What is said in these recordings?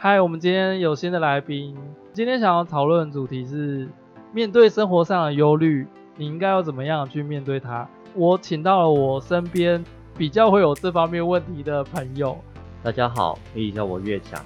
嗨，我们今天有新的来宾。今天想要讨论的主题是，面对生活上的忧虑，你应该要怎么样去面对它？我请到了我身边比较会有这方面问题的朋友。大家好，可以叫我岳强。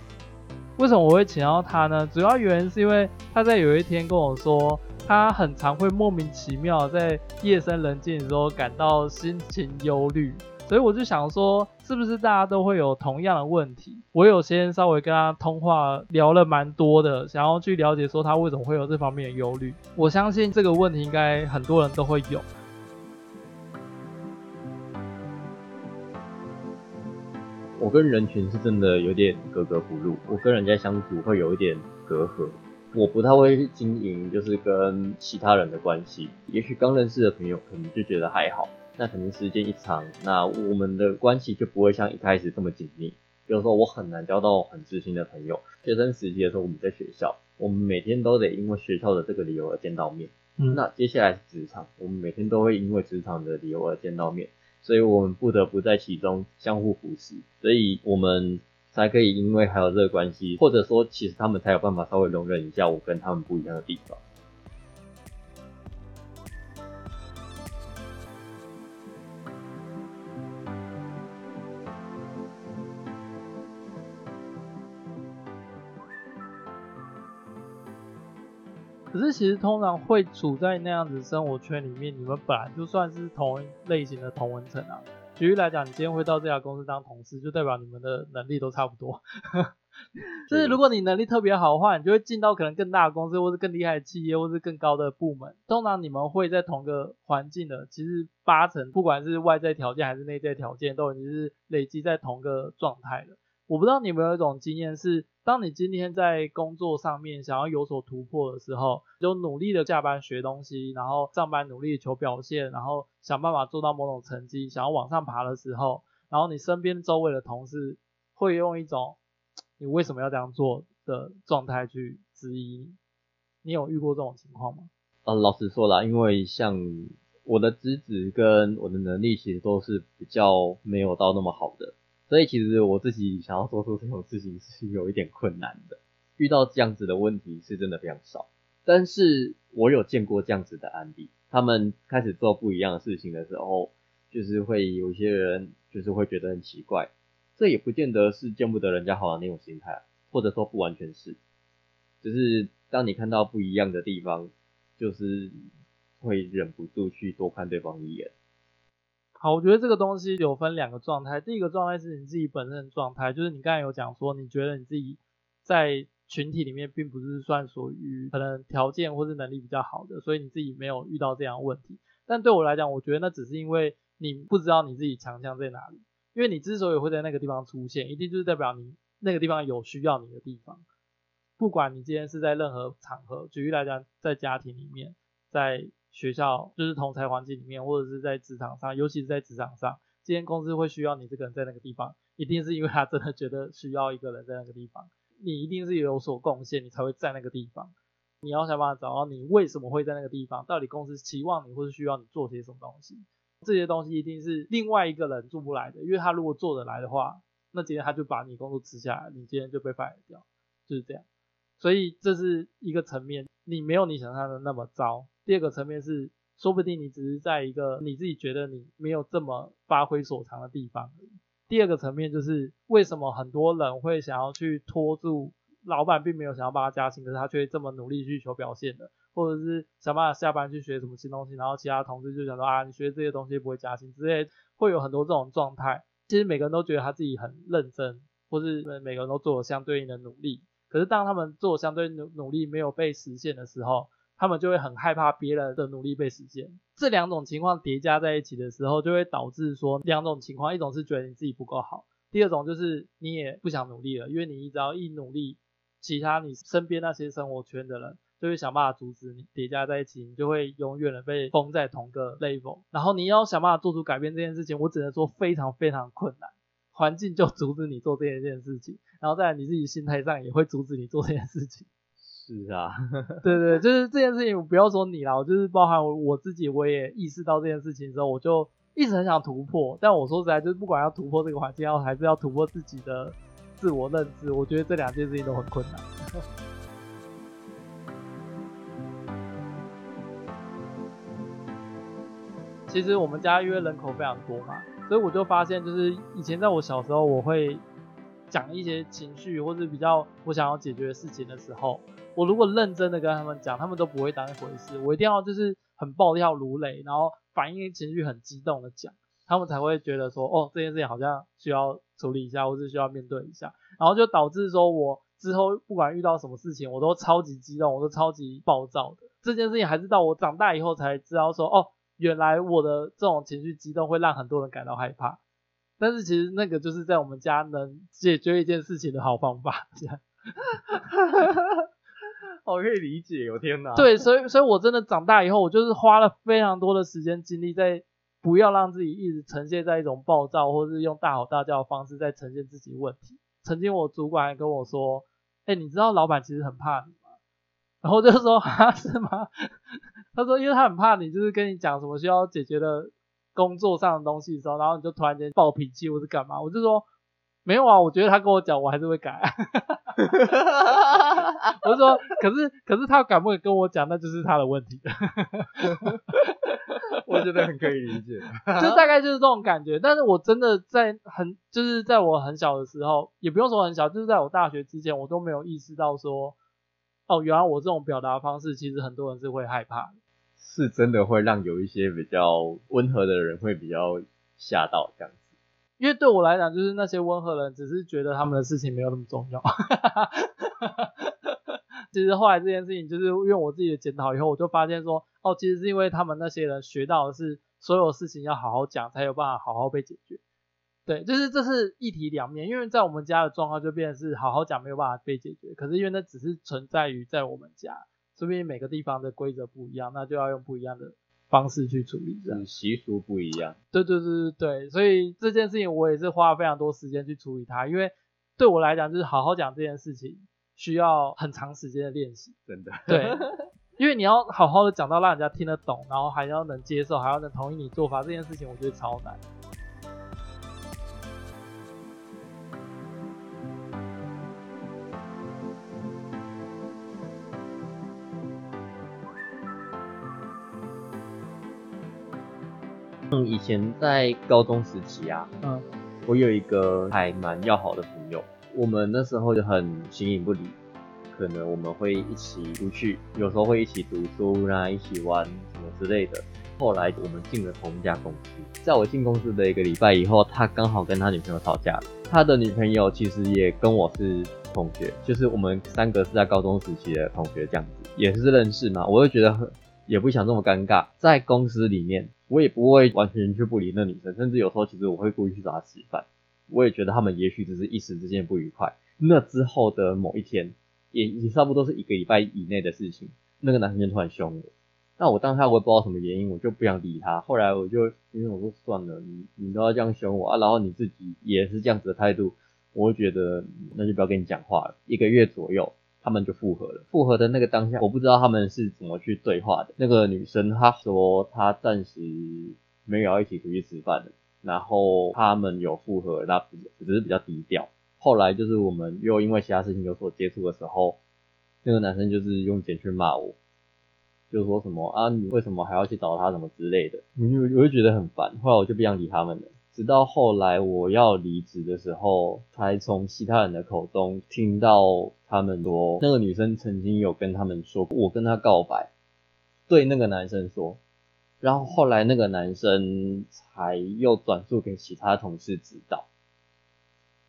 为什么我会请到他呢？主要原因是因为他在有一天跟我说，他很常会莫名其妙在夜深人静的时候感到心情忧虑。所以我就想说，是不是大家都会有同样的问题？我有先稍微跟他通话聊了蛮多的，想要去了解说他为什么会有这方面的忧虑。我相信这个问题应该很多人都会有。我跟人群是真的有点格格不入，我跟人家相处会有一点隔阂，我不太会经营就是跟其他人的关系。也许刚认识的朋友可能就觉得还好。那肯定时间一长，那我们的关系就不会像一开始这么紧密。比如说，我很难交到很知心的朋友。学生时期的时候，我们在学校，我们每天都得因为学校的这个理由而见到面。嗯，那接下来是职场，我们每天都会因为职场的理由而见到面，所以我们不得不在其中相互扶持，所以我们才可以因为还有这个关系，或者说其实他们才有办法稍微容忍一下我跟他们不一样的地方。可是其实通常会处在那样子生活圈里面，你们本来就算是同一类型的同文层啊。举例来讲，你今天会到这家公司当同事，就代表你们的能力都差不多。就是如果你能力特别好的话，你就会进到可能更大的公司，或是更厉害的企业，或是更高的部门。通常你们会在同个环境的，其实八成不管是外在条件还是内在条件，都已经是累积在同个状态了。我不知道你有没有一种经验是，当你今天在工作上面想要有所突破的时候，就努力的下班学东西，然后上班努力求表现，然后想办法做到某种成绩，想要往上爬的时候，然后你身边周围的同事会用一种你为什么要这样做的状态去质疑你。你有遇过这种情况吗？呃，老实说啦，因为像我的资质跟我的能力其实都是比较没有到那么好的。所以其实我自己想要做出这种事情是有一点困难的，遇到这样子的问题是真的非常少。但是我有见过这样子的案例，他们开始做不一样的事情的时候，就是会有一些人就是会觉得很奇怪，这也不见得是见不得人家好的那种心态，或者说不完全是，只是当你看到不一样的地方，就是会忍不住去多看对方一眼。好，我觉得这个东西有分两个状态。第一个状态是你自己本身的状态，就是你刚才有讲说，你觉得你自己在群体里面并不是算属于可能条件或是能力比较好的，所以你自己没有遇到这样问题。但对我来讲，我觉得那只是因为你不知道你自己强项在哪里。因为你之所以会在那个地方出现，一定就是代表你那个地方有需要你的地方。不管你今天是在任何场合，举例来讲，在家庭里面，在学校就是同侪环境里面，或者是在职场上，尤其是在职场上，这间公司会需要你这个人在那个地方，一定是因为他真的觉得需要一个人在那个地方，你一定是有所贡献，你才会在那个地方。你要想办法找到你为什么会在那个地方，到底公司期望你或是需要你做些什么东西，这些东西一定是另外一个人做不来的，因为他如果做得来的话，那今天他就把你工作辞下来，你今天就被 fire 掉，就是这样。所以这是一个层面，你没有你想象的那么糟。第二个层面是，说不定你只是在一个你自己觉得你没有这么发挥所长的地方而已。第二个层面就是，为什么很多人会想要去拖住老板，并没有想要帮他加薪，可是他却这么努力去求表现的，或者是想办法下班去学什么新东西，然后其他同事就想说啊，你学这些东西不会加薪之类，会有很多这种状态。其实每个人都觉得他自己很认真，或是每个人都做了相对应的努力，可是当他们做相对努努力没有被实现的时候，他们就会很害怕别人的努力被实现，这两种情况叠加在一起的时候，就会导致说两种情况，一种是觉得你自己不够好，第二种就是你也不想努力了，因为你只要一努力，其他你身边那些生活圈的人就会想办法阻止你，叠加在一起，你就会永远的被封在同个 level，然后你要想办法做出改变这件事情，我只能说非常非常困难，环境就阻止你做这件事情，然后再来你自己心态上也会阻止你做这件事情。是啊，对对，就是这件事情，不要说你啦，我就是包含我我自己，我也意识到这件事情之后，我就一直很想突破。但我说实在，就是不管要突破这个环境，要还是要突破自己的自我认知，我觉得这两件事情都很困难。其实我们家因为人口非常多嘛，所以我就发现，就是以前在我小时候，我会讲一些情绪或是比较我想要解决的事情的时候，我如果认真的跟他们讲，他们都不会当一回事。我一定要就是很暴跳如雷，然后反应情绪很激动的讲，他们才会觉得说，哦，这件事情好像需要处理一下，或是需要面对一下，然后就导致说我之后不管遇到什么事情，我都超级激动，我都超级暴躁的。这件事情还是到我长大以后才知道说，哦。原来我的这种情绪激动会让很多人感到害怕，但是其实那个就是在我们家能解决一件事情的好方法。这样我 可以理解，我天哪！对，所以所以我真的长大以后，我就是花了非常多的时间精力在不要让自己一直呈现在一种暴躁，或是用大吼大叫的方式在呈现自己问题。曾经我主管还跟我说：“哎，你知道老板其实很怕你吗？” 然后我就说：“啊，是吗？”他说，因为他很怕你，就是跟你讲什么需要解决的工作上的东西的时候，然后你就突然间暴脾气或是干嘛，我就说没有啊，我觉得他跟我讲，我还是会改啊。我就说，可是可是他敢不敢跟我讲，那就是他的问题。我觉得很可以理解，就大概就是这种感觉。但是我真的在很就是在我很小的时候，也不用说很小，就是在我大学之前，我都没有意识到说，哦，原来我这种表达方式，其实很多人是会害怕的。是真的会让有一些比较温和的人会比较吓到这样子，因为对我来讲，就是那些温和人只是觉得他们的事情没有那么重要。其实后来这件事情，就是因为我自己的检讨以后，我就发现说，哦，其实是因为他们那些人学到的是所有事情要好好讲，才有办法好好被解决。对，就是这是一体两面，因为在我们家的状况就变成是好好讲没有办法被解决，可是因为那只是存在于在我们家。说不定每个地方的规则不一样，那就要用不一样的方式去处理，这样习俗不一样。对对对对对，所以这件事情我也是花了非常多时间去处理它，因为对我来讲，就是好好讲这件事情需要很长时间的练习。真的。对，因为你要好好的讲到让人家听得懂，然后还要能接受，还要能同意你做法，这件事情我觉得超难。嗯，以前在高中时期啊，嗯，我有一个还蛮要好的朋友，我们那时候就很形影不离，可能我们会一起出去，有时候会一起读书啦，一起玩什么之类的。后来我们进了同一家公司，在我进公司的一个礼拜以后，他刚好跟他女朋友吵架了。他的女朋友其实也跟我是同学，就是我们三个是在高中时期的同学，这样子也是认识嘛。我就觉得很，也不想这么尴尬，在公司里面。我也不会完全去不理那女生，甚至有时候其实我会故意去找她吃饭。我也觉得他们也许只是一时之间不愉快。那之后的某一天，也也差不多是一个礼拜以内的事情，那个男生就突然凶我。那我当下我也不知道什么原因，我就不想理他。后来我就因为我说算了，你你都要这样凶我啊，然后你自己也是这样子的态度，我就觉得那就不要跟你讲话了。一个月左右。他们就复合了。复合的那个当下，我不知道他们是怎么去对话的。那个女生她说她暂时没有要一起出去吃饭的，然后他们有复合，那只是比较低调。后来就是我们又因为其他事情有所接触的时候，那个男生就是用简讯骂我，就说什么啊，你为什么还要去找他什么之类的，我就我就觉得很烦。后来我就不想理他们了。直到后来我要离职的时候，才从其他人的口中听到他们说，那个女生曾经有跟他们说，我跟她告白，对那个男生说，然后后来那个男生才又转述给其他同事知道，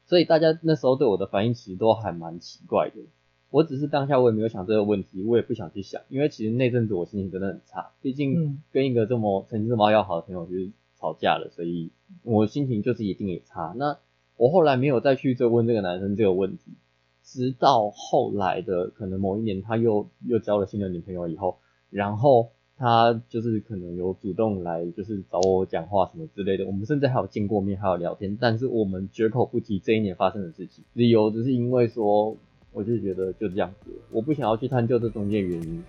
所以大家那时候对我的反应其实都还蛮奇怪的。我只是当下我也没有想这个问题，我也不想去想，因为其实那阵子我心情真的很差，毕竟跟一个这么曾经这么要好的朋友就是吵架了，所以。我心情就是一定也差。那我后来没有再去追问这个男生这个问题，直到后来的可能某一年，他又又交了新的女朋友以后，然后他就是可能有主动来就是找我讲话什么之类的。我们甚至还有见过面，还有聊天，但是我们绝口不提这一年发生的事情。理由只是因为说，我就觉得就这样子，我不想要去探究这中间原因。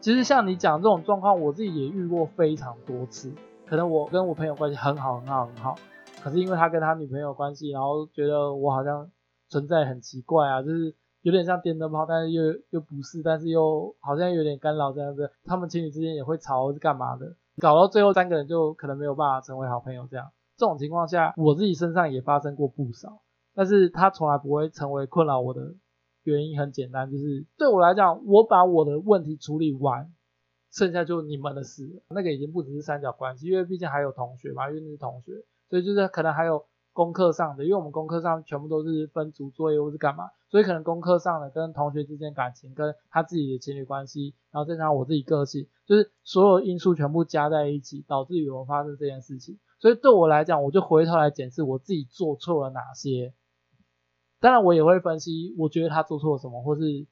其实像你讲这种状况，我自己也遇过非常多次。可能我跟我朋友关系很好很好很好，可是因为他跟他女朋友关系，然后觉得我好像存在很奇怪啊，就是有点像电灯泡，但是又又不是，但是又好像有点干扰这样子。他们情侣之间也会吵，是干嘛的？搞到最后三个人就可能没有办法成为好朋友这样。这种情况下，我自己身上也发生过不少，但是他从来不会成为困扰我的原因。很简单，就是对我来讲，我把我的问题处理完。剩下就你们的事，那个已经不只是三角关系，因为毕竟还有同学嘛，因为那是同学，所以就是可能还有功课上的，因为我们功课上全部都是分组作业或是干嘛，所以可能功课上的跟同学之间感情，跟他自己的情侣关系，然后再加上我自己个性，就是所有因素全部加在一起，导致语文发生这件事情。所以对我来讲，我就回头来检视我自己做错了哪些，当然我也会分析，我觉得他做错了什么，或是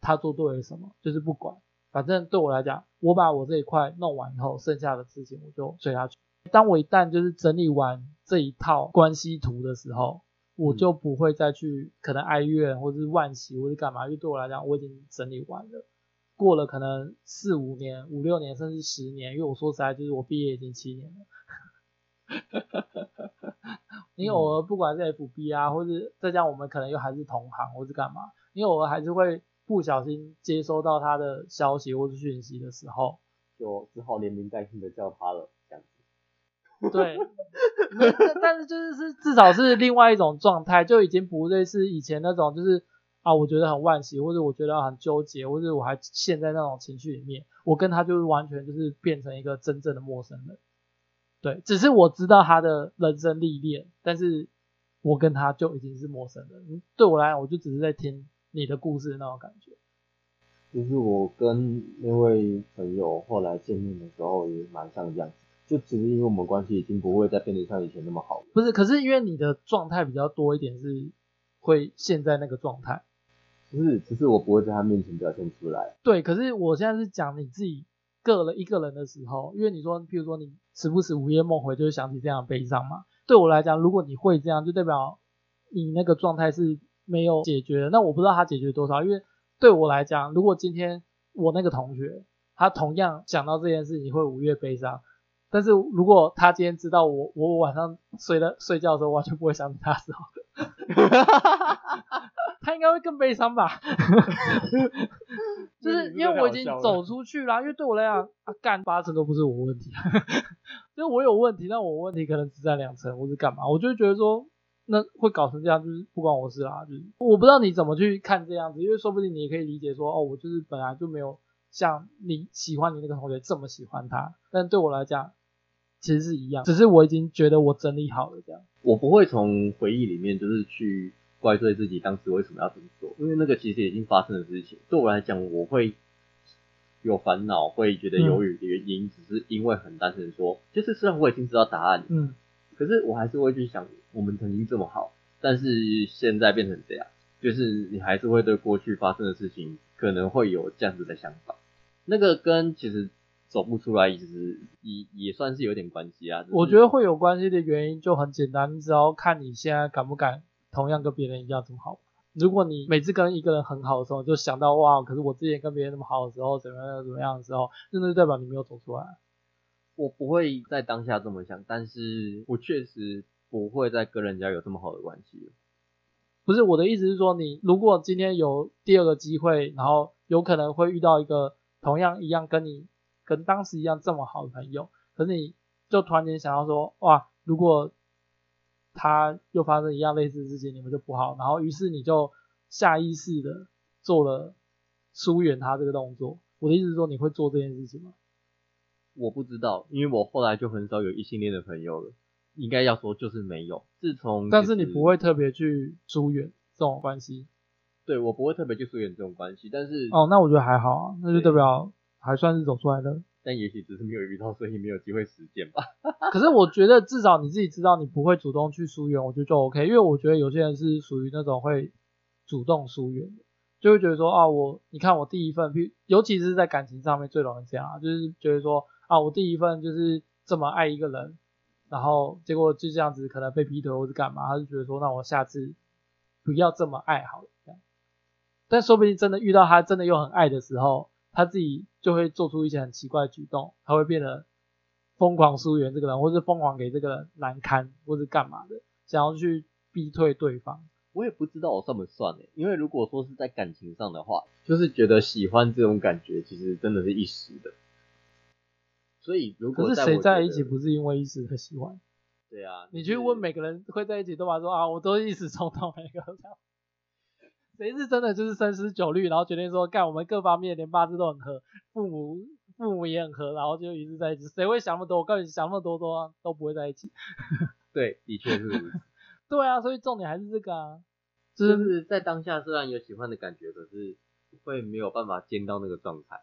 他做对了什么，就是不管。反正对我来讲，我把我这一块弄完以后，剩下的事情我就随他去。当我一旦就是整理完这一套关系图的时候，我就不会再去可能哀怨或者是惋惜或者干嘛，因为对我来讲，我已经整理完了。过了可能四五年、五六年甚至十年，因为我说实在，就是我毕业已经七年了。你偶尔不管是 FB 啊，或是再加上我们可能又还是同行或是干嘛，你偶尔还是会。不小心接收到他的消息或者讯息的时候，就只好连名带姓的叫他了，这样子。对，但是就是是至少是另外一种状态，就已经不类似以前那种就是啊，我觉得很惋惜，或者我觉得很纠结，或者我还陷在那种情绪里面。我跟他就是完全就是变成一个真正的陌生人。对，只是我知道他的人生历练，但是我跟他就已经是陌生人。对我来讲，我就只是在听。你的故事那种感觉，就是我跟那位朋友后来见面的时候也蛮像这样子，就只是因为我们关系已经不会再变得像以前那么好。不是，可是因为你的状态比较多一点，是会陷在那个状态。不是，只是我不会在他面前表现出来。对，可是我现在是讲你自己个人一个人的时候，因为你说，譬如说你时不时午夜梦回，就会想起这样的悲伤嘛。对我来讲，如果你会这样，就代表你那个状态是。没有解决，那我不知道他解决多少，因为对我来讲，如果今天我那个同学他同样想到这件事情会午夜悲伤，但是如果他今天知道我我晚上睡的睡觉的时候完全不会想起他的时候，他应该会更悲伤吧？就是因为我已经走出去啦，因为对我来讲，啊干八成都不是我问题，就是我有问题，但我问题可能只占两成，或是干嘛，我就会觉得说。那会搞成这样，就是不关我事啦。就是我不知道你怎么去看这样子，因为说不定你也可以理解说，哦，我就是本来就没有像你喜欢你那个同学这么喜欢他。但对我来讲，其实是一样，只是我已经觉得我整理好了这样。我不会从回忆里面就是去怪罪自己当时为什么要这么做，因为那个其实已经发生的事情。对我来讲，我会有烦恼，会觉得犹豫的原因，只是因为很单纯说，就是虽然我已经知道答案，嗯。可是我还是会去想，我们曾经这么好，但是现在变成这样，就是你还是会对过去发生的事情可能会有这样子的想法。那个跟其实走不出来，其实也也算是有点关系啊。我觉得会有关系的原因就很简单，你只要看你现在敢不敢同样跟别人一样这么好。如果你每次跟一个人很好的时候，就想到哇，可是我之前跟别人那么好的时候，怎么样怎么样的时候，那就代表你没有走出来。我不会在当下这么想，但是我确实不会再跟人家有这么好的关系。不是，我的意思是说，你如果今天有第二个机会，然后有可能会遇到一个同样一样跟你跟当时一样这么好的朋友，可是你就突然间想到说，哇，如果他又发生一样类似的事情，你们就不好，然后于是你就下意识的做了疏远他这个动作。我的意思是说，你会做这件事情吗？我不知道，因为我后来就很少有异性恋的朋友了。应该要说就是没有。自从但是你不会特别去疏远这种关系。对，我不会特别去疏远这种关系，但是哦，那我觉得还好啊，那就代表还算是走出来的。但也许只是没有遇到，所以没有机会实践吧。可是我觉得至少你自己知道你不会主动去疏远，我觉得就 OK。因为我觉得有些人是属于那种会主动疏远的，就会觉得说啊，我你看我第一份，尤其是在感情上面最容易这样啊，就是觉得说。啊，我第一份就是这么爱一个人，然后结果就这样子，可能被劈腿或是干嘛，他就觉得说，那我下次不要这么爱好了。但说不定真的遇到他真的又很爱的时候，他自己就。会做出一些很奇怪的举动，他会变得疯狂疏远这个人，或是疯狂给这个人难堪，或是干嘛的，想要去逼退对方。我也不知道我算不算诶，因为如果说是在感情上的话，就是觉得喜欢这种感觉，其实真的是一时的。所以如果可是谁在一起不是因为一时的喜欢？对啊，你去问每个人会在一起都把说啊，我都一时冲动，每个这样。谁是真的就是深思熟虑，然后决定说干，我们各方面连八字都很合，父母父母也很合，然后就一直在一起。谁会想那么多？我告诉你，想那么多多都不会在一起。对，的确是如此。对啊，所以重点还是这个啊，就是在当下虽然有喜欢的感觉，可是会没有办法见到那个状态，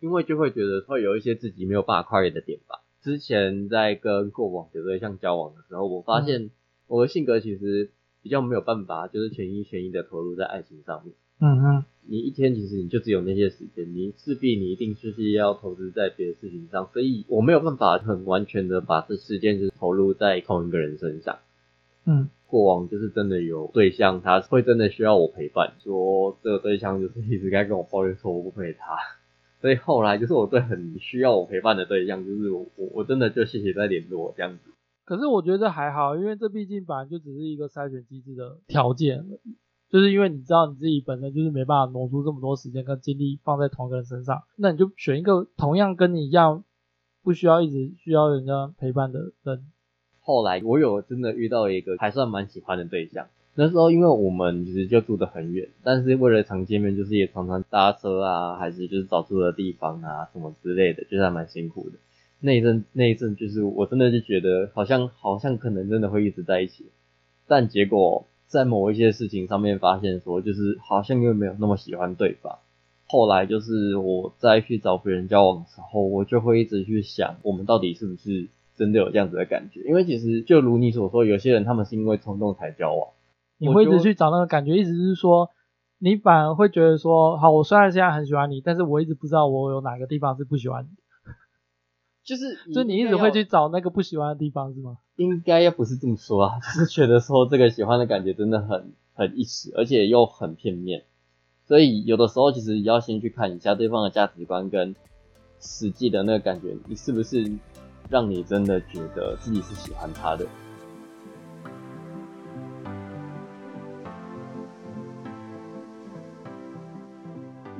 因为就会觉得会有一些自己没有办法跨越的点吧。之前在跟过往的对象交往的时候，我发现我的性格其实比较没有办法，就是全心全意的投入在爱情上面。嗯哼，你一天其实你就只有那些时间，你势必你一定就是要投资在别的事情上，所以我没有办法很完全的把这时间就是投入在同一个人身上。嗯，过往就是真的有对象，他会真的需要我陪伴，说这个对象就是一直该跟我抱怨说我不陪他，所以后来就是我对很需要我陪伴的对象，就是我我我真的就谢谢在联络这样子。可是我觉得还好，因为这毕竟本来就只是一个筛选机制的条件，就是因为你知道你自己本身就是没办法挪出这么多时间跟精力放在同一个人身上，那你就选一个同样跟你一样不需要一直需要人家陪伴的人。后来我有真的遇到一个还算蛮喜欢的对象，那时候因为我们其实就住得很远，但是为了常见面，就是也常常搭车啊，还是就是找住的地方啊什么之类的，就是还蛮辛苦的。那一阵那一阵就是我真的就觉得好像好像可能真的会一直在一起，但结果在某一些事情上面发现说，就是好像又没有那么喜欢对方。后来就是我再去找别人交往的时候，我就会一直去想，我们到底是不是。真的有这样子的感觉，因为其实就如你所说，有些人他们是因为冲动才交往。你会一直去找那个感觉，意思是说，你反而会觉得说，好，我虽然现在很喜欢你，但是我一直不知道我有哪个地方是不喜欢你。就是，就你一直会去找那个不喜欢的地方是吗？应该要不是这么说啊，就是觉得说这个喜欢的感觉真的很很一时，而且又很片面。所以有的时候其实要先去看一下对方的价值观跟实际的那个感觉，你是不是？让你真的觉得自己是喜欢他的。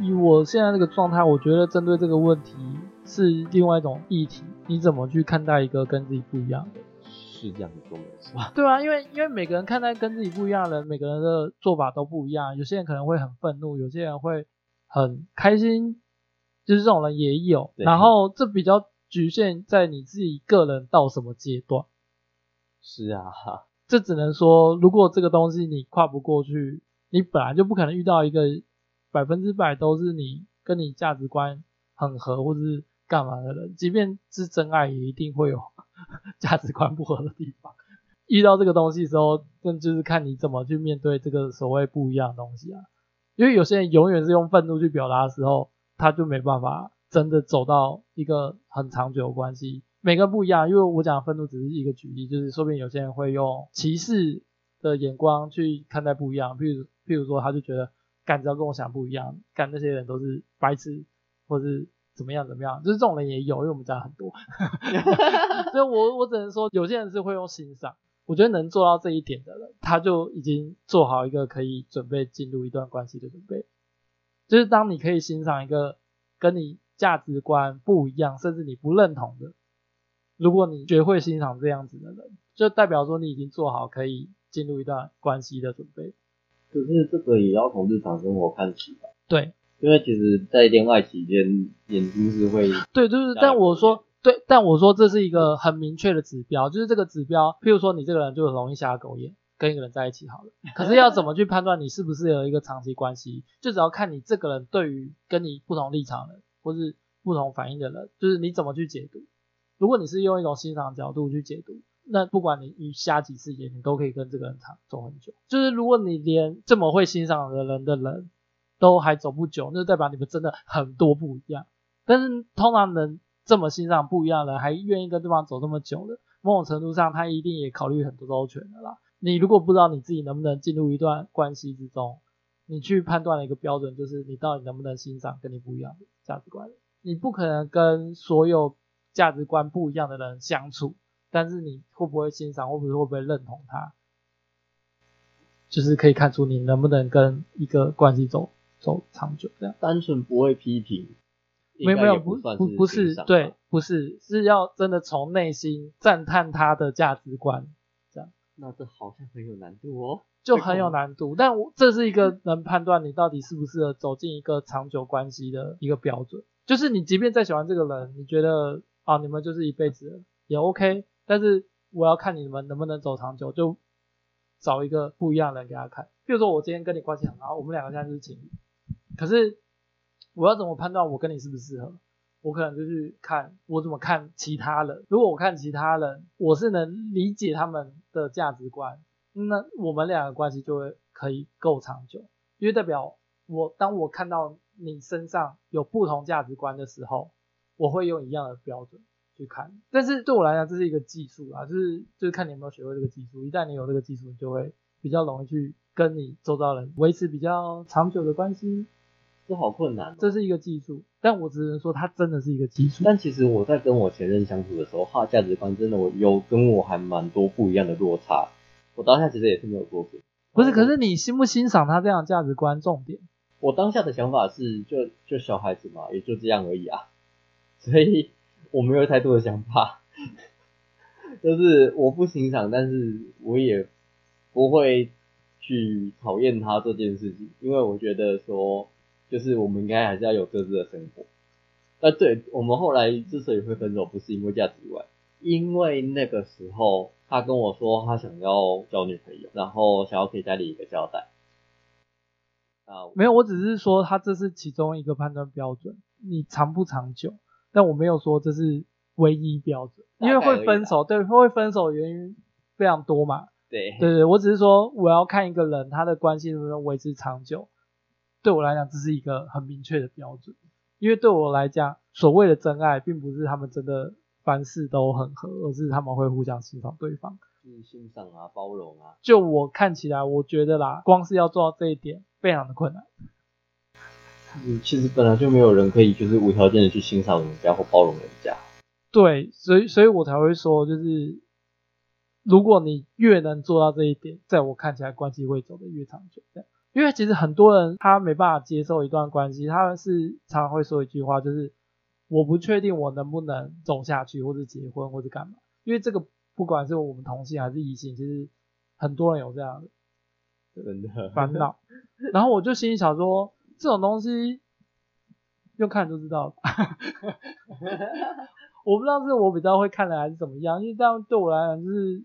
以我现在这个状态，我觉得针对这个问题是另外一种议题。你怎么去看待一个跟自己不一样的？是这样子说没错。对啊，因为因为每个人看待跟自己不一样的人，每个人的做法都不一样。有些人可能会很愤怒，有些人会很开心，就是这种人也有。然后这比较。局限在你自己个人到什么阶段？是啊，这只能说，如果这个东西你跨不过去，你本来就不可能遇到一个百分之百都是你跟你价值观很合或者是干嘛的人，即便是真爱，也一定会有 价值观不合的地方。遇到这个东西的时候，那就是看你怎么去面对这个所谓不一样的东西啊。因为有些人永远是用愤怒去表达的时候，他就没办法。真的走到一个很长久的关系，每个不一样，因为我讲愤怒只是一个举例，就是说不定有些人会用歧视的眼光去看待不一样，譬如譬如说他就觉得干只要跟我想不一样，干那些人都是白痴，或是怎么样怎么样，就是这种人也有，因为我们家很多，所以我我只能说有些人是会用欣赏，我觉得能做到这一点的人，他就已经做好一个可以准备进入一段关系的准备，就是当你可以欣赏一个跟你。价值观不一样，甚至你不认同的，如果你学会欣赏这样子的人，就代表说你已经做好可以进入一段关系的准备。可是这个也要从日常生活看起吧？对，因为其实，在恋爱期间，眼睛是会对，就是，但我说对，但我说这是一个很明确的指标，就是这个指标，譬如说你这个人就很容易瞎狗眼，跟一个人在一起好了，可是要怎么去判断你是不是有一个长期关系？就只要看你这个人对于跟你不同立场的。或是不同反应的人，就是你怎么去解读。如果你是用一种欣赏角度去解读，那不管你你瞎几次眼，你都可以跟这个人长走很久。就是如果你连这么会欣赏的人的人都还走不久，那就代表你们真的很多不一样。但是通常能这么欣赏不一样的人，还愿意跟对方走这么久的，某种程度上他一定也考虑很多周全的啦。你如果不知道你自己能不能进入一段关系之中，你去判断的一个标准就是你到底能不能欣赏跟你不一样的价值观。你不可能跟所有价值观不一样的人相处，但是你会不会欣赏，或者会不会认同他，就是可以看出你能不能跟一个关系走走长久。这样单纯不会批评，没有没有不不不是对，不是是要真的从内心赞叹他的价值观，这样。那这好像很有难度哦。就很有难度，但我这是一个能判断你到底适不适合走进一个长久关系的一个标准。就是你即便再喜欢这个人，你觉得啊你们就是一辈子也 OK，但是我要看你们能不能走长久，就找一个不一样的人给他看。比如说我今天跟你关系很好，我们两个现在就是情侣，可是我要怎么判断我跟你适不适合？我可能就去看我怎么看其他人。如果我看其他人，我是能理解他们的价值观。那我们俩的关系就会可以够长久，因为代表我当我看到你身上有不同价值观的时候，我会用一样的标准去看。但是对我来讲，这是一个技术啊，就是就是看你有没有学会这个技术。一旦你有这个技术，你就会比较容易去跟你周遭人维持比较长久的关系。这好困难哦，这是一个技术，但我只能说它真的是一个技术。但其实我在跟我前任相处的时候，他的价值观真的我有跟我还蛮多不一样的落差。我当下其实也是没有过分，不是，可是你欣不欣赏他这样价值观？重点，我当下的想法是就，就就小孩子嘛，也就这样而已啊，所以我没有太多的想法，就是我不欣赏，但是我也不会去讨厌他这件事情，因为我觉得说，就是我们应该还是要有各自的生活。那对，我们后来之所以会分手，不是因为价值观，因为那个时候。他跟我说，他想要交女朋友，然后想要给家里一个交代。啊，没有，我只是说他这是其中一个判断标准，你长不长久？但我没有说这是唯一标准，因为会分手，对，会分手的原因非常多嘛。对，对对，我只是说我要看一个人他的关系能不能维持长久。对我来讲，这是一个很明确的标准，因为对我来讲，所谓的真爱，并不是他们真的。凡事都很合，而是他们会互相欣赏对方，就是欣赏啊，包容啊。就我看起来，我觉得啦，光是要做到这一点，非常的困难。嗯，其实本来就没有人可以就是无条件的去欣赏人家或包容人家。对，所以，所以我才会说，就是如果你越能做到这一点，在我看起来，关系会走得越长久。这样，因为其实很多人他没办法接受一段关系，他们是常常会说一句话，就是。我不确定我能不能走下去，或者结婚，或者干嘛，因为这个不管是我们同性还是异性，其实很多人有这样的烦恼。然后我就心里想说，这种东西用看就知道了。我不知道是我比较会看的还是怎么样，因为这样对我来讲就是，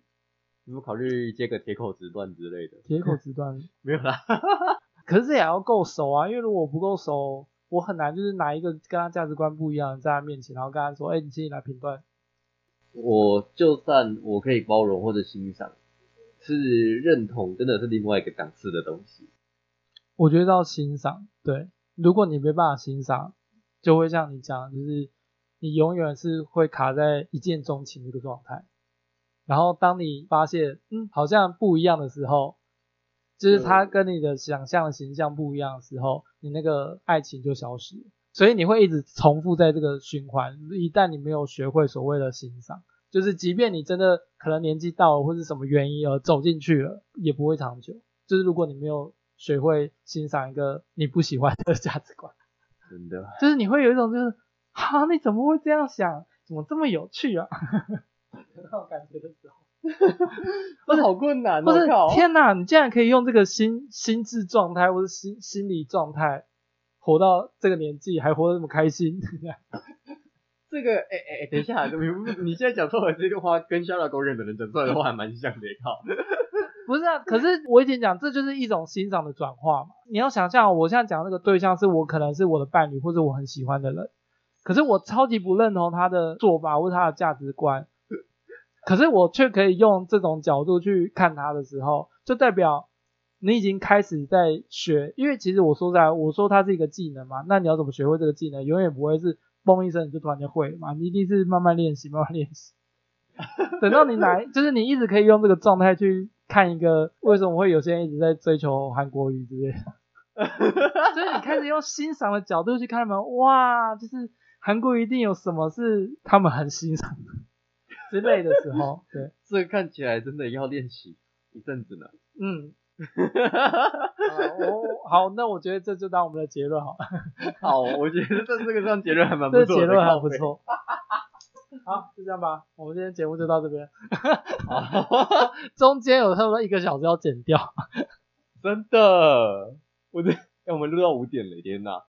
有没有考虑接个铁口直断之类的？铁口直断 没有啦，可是也要够熟啊，因为如果我不够熟。我很难就是拿一个跟他价值观不一样的在他面前，然后跟他说，哎、欸，你请你来评断。我就算我可以包容或者欣赏，是认同，真的是另外一个档次的东西。我觉得要欣赏，对，如果你没办法欣赏，就会像你讲，就是你永远是会卡在一见钟情这个状态，然后当你发现，嗯，好像不一样的时候。就是他跟你的想象形象不一样的时候，你那个爱情就消失，所以你会一直重复在这个循环。一旦你没有学会所谓的欣赏，就是即便你真的可能年纪到了或是什么原因而走进去了，也不会长久。就是如果你没有学会欣赏一个你不喜欢的价值观，真的，就是你会有一种就是，哈，你怎么会这样想？怎么这么有趣啊？那种感觉的时候。不是好困难，不是天哪！你竟然可以用这个心心智状态或者心心理状态活到这个年纪，还活得这么开心。这个，哎哎哎，等一下，你你现在讲出来这个话，跟《肖拉狗忍》的人讲出来的话还蛮像的，靠。不是啊，可是我以前讲，这就是一种欣赏的转化嘛。你要想象，我现在讲那个对象是我可能是我的伴侣或者我很喜欢的人，可是我超级不认同他的做法或者他的价值观。可是我却可以用这种角度去看他的时候，就代表你已经开始在学。因为其实我说实在，我说它是一个技能嘛，那你要怎么学会这个技能？永远不会是嘣一声你就突然间会嘛，你一定是慢慢练习，慢慢练习。等到你来，就是你一直可以用这个状态去看一个，为什么会有些人一直在追求韩国语之类的。所以你开始用欣赏的角度去看他们，哇，就是韩国一定有什么是他们很欣赏的之类的时候，对，这看起来真的要练习一阵子呢。嗯，好，好，那我觉得这就当我们的结论好了。好，我觉得这这个这样结论还蛮不错，这结论还不错。好，就这样吧，我们今天节目就到这边。中间有差不多一个小时要剪掉，真的，我这、欸、我们录到五点了，天哪！